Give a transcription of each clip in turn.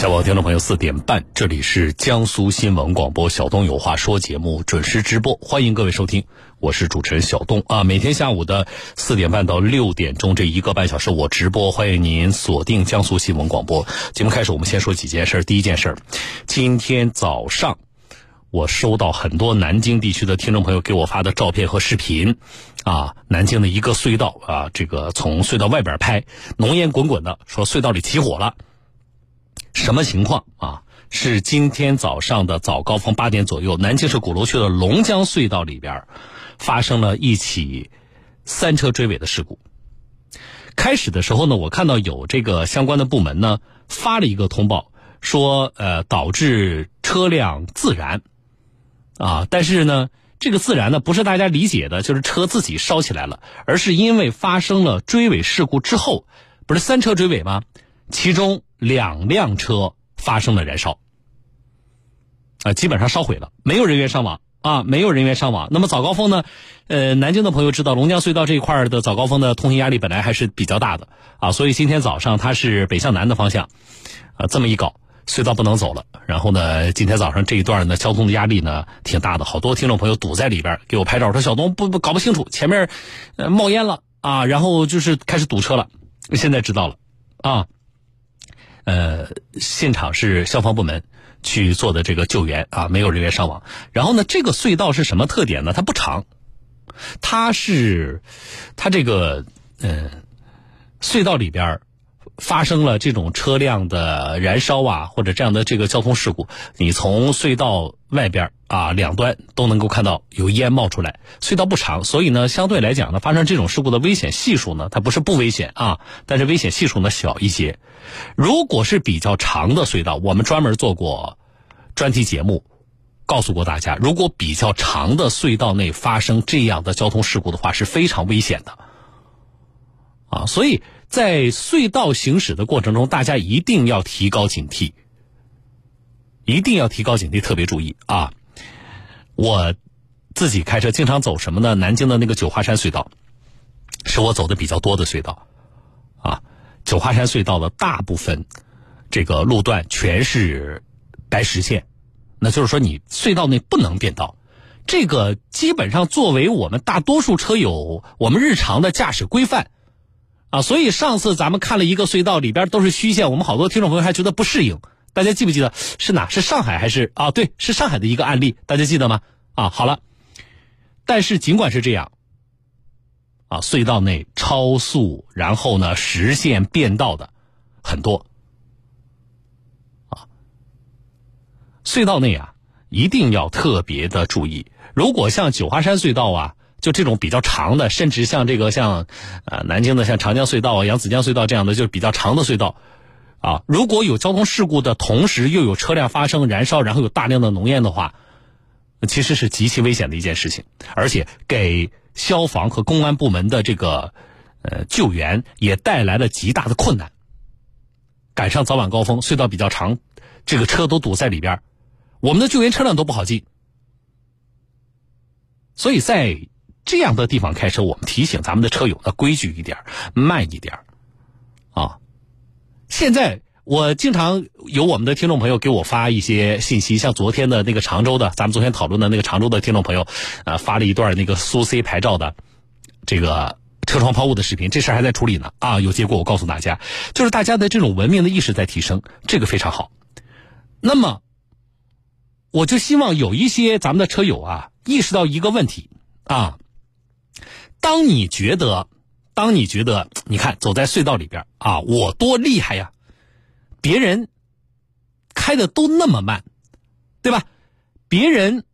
下午，听众朋友，四点半，这里是江苏新闻广播小东有话说节目准时直播，欢迎各位收听，我是主持人小东啊。每天下午的四点半到六点钟这一个半小时我直播，欢迎您锁定江苏新闻广播。节目开始，我们先说几件事。第一件事，今天早上我收到很多南京地区的听众朋友给我发的照片和视频啊，南京的一个隧道啊，这个从隧道外边拍，浓烟滚滚的，说隧道里起火了。什么情况啊？是今天早上的早高峰八点左右，南京市鼓楼区的龙江隧道里边发生了一起三车追尾的事故。开始的时候呢，我看到有这个相关的部门呢发了一个通报，说呃导致车辆自燃啊，但是呢这个自燃呢不是大家理解的，就是车自己烧起来了，而是因为发生了追尾事故之后，不是三车追尾吗？其中两辆车发生了燃烧，啊，基本上烧毁了，没有人员伤亡啊，没有人员伤亡。那么早高峰呢？呃，南京的朋友知道，龙江隧道这一块的早高峰的通行压力本来还是比较大的啊，所以今天早上它是北向南的方向，啊，这么一搞，隧道不能走了。然后呢，今天早上这一段呢，交通的压力呢挺大的，好多听众朋友堵在里边给我拍照，说小东不不搞不清楚，前面冒烟了啊，然后就是开始堵车了。现在知道了啊。呃，现场是消防部门去做的这个救援啊，没有人员伤亡。然后呢，这个隧道是什么特点呢？它不长，它是它这个呃，隧道里边发生了这种车辆的燃烧啊，或者这样的这个交通事故，你从隧道外边啊两端都能够看到有烟冒出来。隧道不长，所以呢，相对来讲呢，发生这种事故的危险系数呢，它不是不危险啊，但是危险系数呢小一些。如果是比较长的隧道，我们专门做过专题节目，告诉过大家，如果比较长的隧道内发生这样的交通事故的话，是非常危险的啊，所以。在隧道行驶的过程中，大家一定要提高警惕，一定要提高警惕，特别注意啊！我自己开车经常走什么呢？南京的那个九华山隧道，是我走的比较多的隧道啊。九华山隧道的大部分这个路段全是白实线，那就是说你隧道内不能变道。这个基本上作为我们大多数车友我们日常的驾驶规范。啊，所以上次咱们看了一个隧道里边都是虚线，我们好多听众朋友还觉得不适应。大家记不记得是哪？是上海还是啊？对，是上海的一个案例，大家记得吗？啊，好了。但是尽管是这样，啊，隧道内超速，然后呢实线变道的很多，啊，隧道内啊一定要特别的注意。如果像九华山隧道啊。就这种比较长的，甚至像这个像，呃，南京的像长江隧道啊、扬子江隧道这样的，就是比较长的隧道，啊，如果有交通事故的同时又有车辆发生燃烧，然后有大量的浓烟的话，其实是极其危险的一件事情，而且给消防和公安部门的这个呃救援也带来了极大的困难。赶上早晚高峰，隧道比较长，这个车都堵在里边，我们的救援车辆都不好进，所以在。这样的地方开车，我们提醒咱们的车友呢，规矩一点，慢一点，啊！现在我经常有我们的听众朋友给我发一些信息，像昨天的那个常州的，咱们昨天讨论的那个常州的听众朋友，呃，发了一段那个苏 C 牌照的这个车窗抛物的视频，这事还在处理呢，啊，有结果我告诉大家，就是大家的这种文明的意识在提升，这个非常好。那么，我就希望有一些咱们的车友啊，意识到一个问题啊。当你觉得，当你觉得，你看走在隧道里边啊，我多厉害呀！别人开的都那么慢，对吧？别人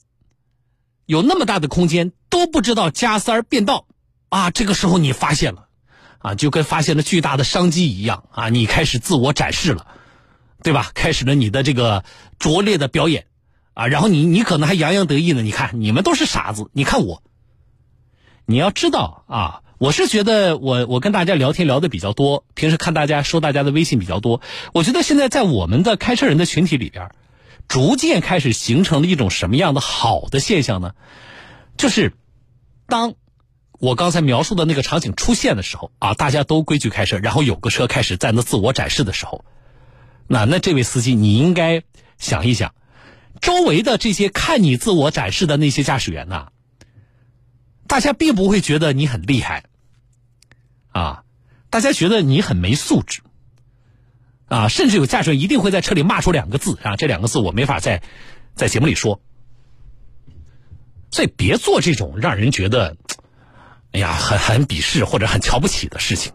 有那么大的空间都不知道加塞儿变道啊！这个时候你发现了啊，就跟发现了巨大的商机一样啊！你开始自我展示了，对吧？开始了你的这个拙劣的表演啊！然后你你可能还洋洋得意呢，你看你们都是傻子，你看我。你要知道啊，我是觉得我我跟大家聊天聊的比较多，平时看大家说大家的微信比较多。我觉得现在在我们的开车人的群体里边，逐渐开始形成了一种什么样的好的现象呢？就是当我刚才描述的那个场景出现的时候啊，大家都规矩开车，然后有个车开始在那自我展示的时候，那那这位司机，你应该想一想，周围的这些看你自我展示的那些驾驶员呐，大家并不会觉得你很厉害，啊，大家觉得你很没素质，啊，甚至有驾驶员一定会在车里骂出两个字啊，这两个字我没法在在节目里说，所以别做这种让人觉得，哎呀，很很鄙视或者很瞧不起的事情。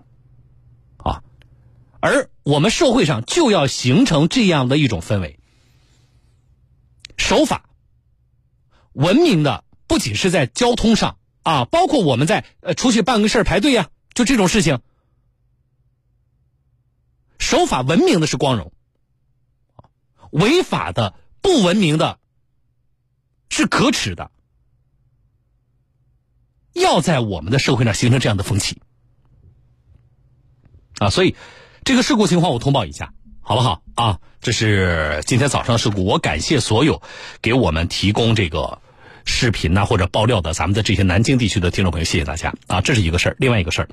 啊而我们社会上就要形成这样的一种氛围，守法、文明的，不仅是在交通上啊，包括我们在呃出去办个事儿排队呀，就这种事情，守法文明的是光荣，违法的、不文明的，是可耻的，要在我们的社会上形成这样的风气啊，所以。这个事故情况我通报一下，好不好啊？这是今天早上的事故，我感谢所有给我们提供这个视频呐或者爆料的咱们的这些南京地区的听众朋友，谢谢大家啊！这是一个事儿，另外一个事儿，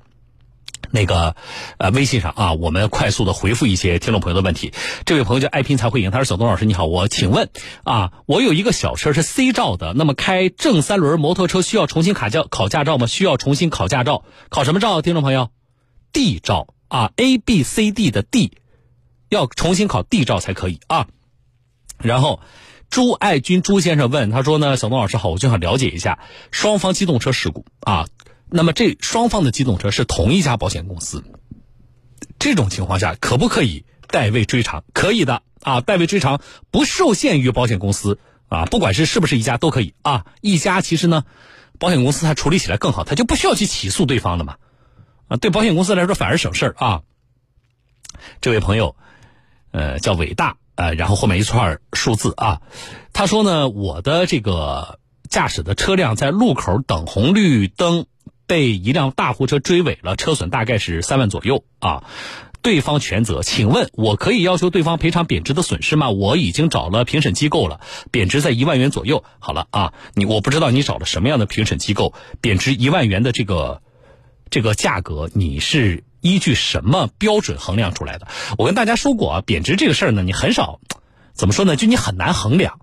那个呃微信上啊，我们快速的回复一些听众朋友的问题。这位朋友叫爱拼才会赢，他说：“小东老师你好，我请问啊，我有一个小车是 C 照的，那么开正三轮摩托车需要重新考驾考驾照吗？需要重新考驾照？考什么照？听众朋友，D 照。”啊，A B C D 的 D，要重新考 D 照才可以啊。然后，朱爱军朱先生问他说呢：“小东老师好，我就想了解一下双方机动车事故啊。那么这双方的机动车是同一家保险公司，这种情况下可不可以代位追偿？可以的啊，代位追偿不受限于保险公司啊，不管是是不是一家都可以啊。一家其实呢，保险公司它处理起来更好，它就不需要去起诉对方了嘛。”啊，对保险公司来说反而省事儿啊。这位朋友，呃，叫伟大，呃，然后后面一串数字啊。他说呢，我的这个驾驶的车辆在路口等红绿灯，被一辆大货车追尾了，车损大概是三万左右啊。对方全责，请问我可以要求对方赔偿贬值的损失吗？我已经找了评审机构了，贬值在一万元左右。好了啊，你我不知道你找了什么样的评审机构，贬值一万元的这个。这个价格你是依据什么标准衡量出来的？我跟大家说过啊，贬值这个事儿呢，你很少怎么说呢？就你很难衡量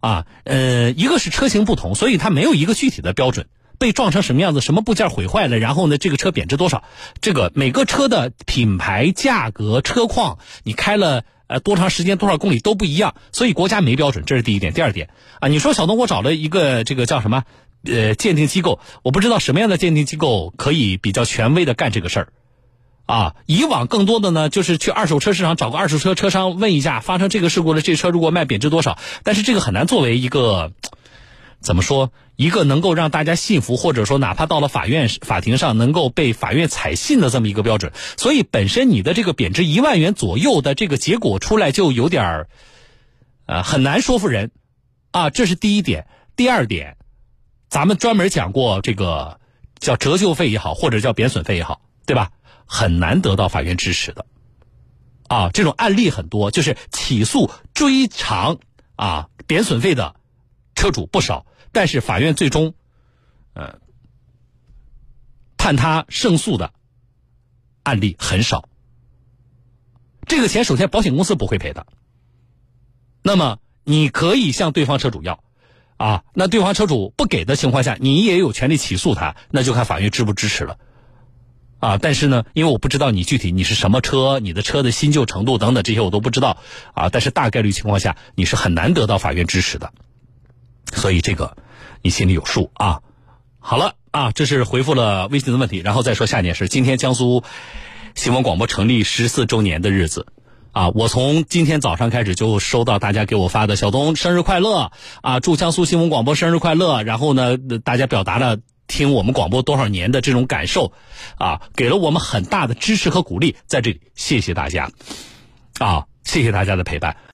啊。呃，一个是车型不同，所以它没有一个具体的标准。被撞成什么样子，什么部件毁坏了，然后呢，这个车贬值多少？这个每个车的品牌、价格、车况，你开了呃多长时间、多少公里都不一样，所以国家没标准，这是第一点。第二点啊，你说小东，我找了一个这个叫什么？呃，鉴定机构，我不知道什么样的鉴定机构可以比较权威的干这个事儿，啊，以往更多的呢就是去二手车市场找个二手车车商问一下，发生这个事故了，这车如果卖贬值多少？但是这个很难作为一个怎么说，一个能够让大家信服，或者说哪怕到了法院法庭上能够被法院采信的这么一个标准。所以本身你的这个贬值一万元左右的这个结果出来就有点儿，呃，很难说服人，啊，这是第一点。第二点。咱们专门讲过这个叫折旧费也好，或者叫贬损费也好，对吧？很难得到法院支持的，啊，这种案例很多，就是起诉追偿啊贬损费的车主不少，但是法院最终，呃，判他胜诉的案例很少。这个钱首先保险公司不会赔的，那么你可以向对方车主要。啊，那对方车主不给的情况下，你也有权利起诉他，那就看法院支不支持了。啊，但是呢，因为我不知道你具体你是什么车，你的车的新旧程度等等这些我都不知道啊，但是大概率情况下你是很难得到法院支持的，所以这个你心里有数啊。好了啊，这是回复了微信的问题，然后再说下一件事。今天江苏新闻广播成立十四周年的日子。啊，我从今天早上开始就收到大家给我发的“小东生日快乐”啊，祝江苏新闻广播生日快乐。然后呢，大家表达了听我们广播多少年的这种感受，啊，给了我们很大的支持和鼓励，在这里谢谢大家，啊，谢谢大家的陪伴。